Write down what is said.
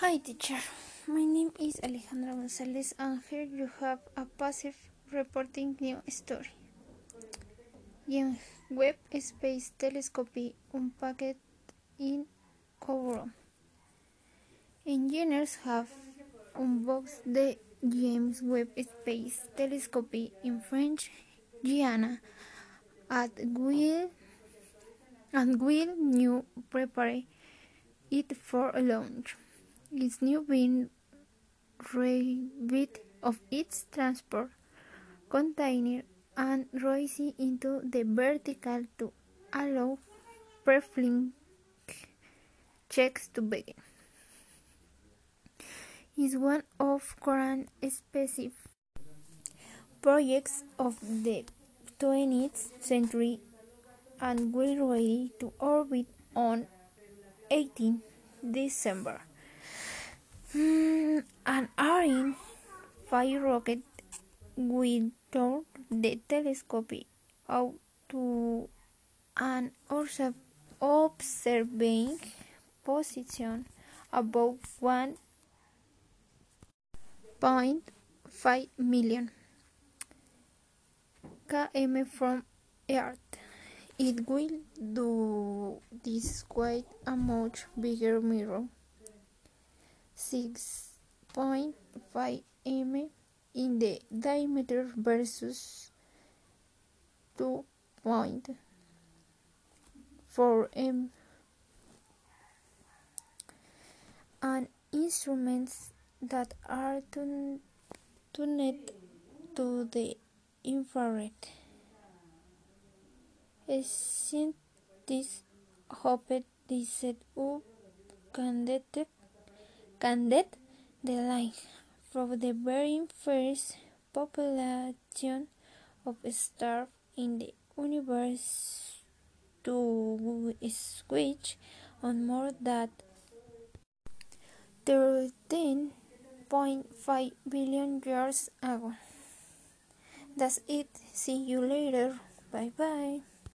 Hi teacher, my name is Alejandra Gonzalez and here you have a passive reporting new story. James Webb Space Telescope unpacked in Kourou. Engineers have unboxed the James Webb Space Telescope in French Guiana at will and will new prepare it for launch is now being relieved of its transport container and raised into the vertical to allow pre-flight checks to begin. Is one of current specific projects of the 20th century and will ready to orbit on 18 December. Mm, an Ariane 5 rocket will turn the telescope out to an observing position above 1.5 million km from Earth. It will do this quite a much bigger mirror. 6.5 m in the diameter versus 2.4 m and instruments that are tuned to the infrared. Scientists hope this setup can detect candid the line from the very first population of stars in the universe to switch on more than 13.5 billion years ago. That's it. See you later. Bye bye.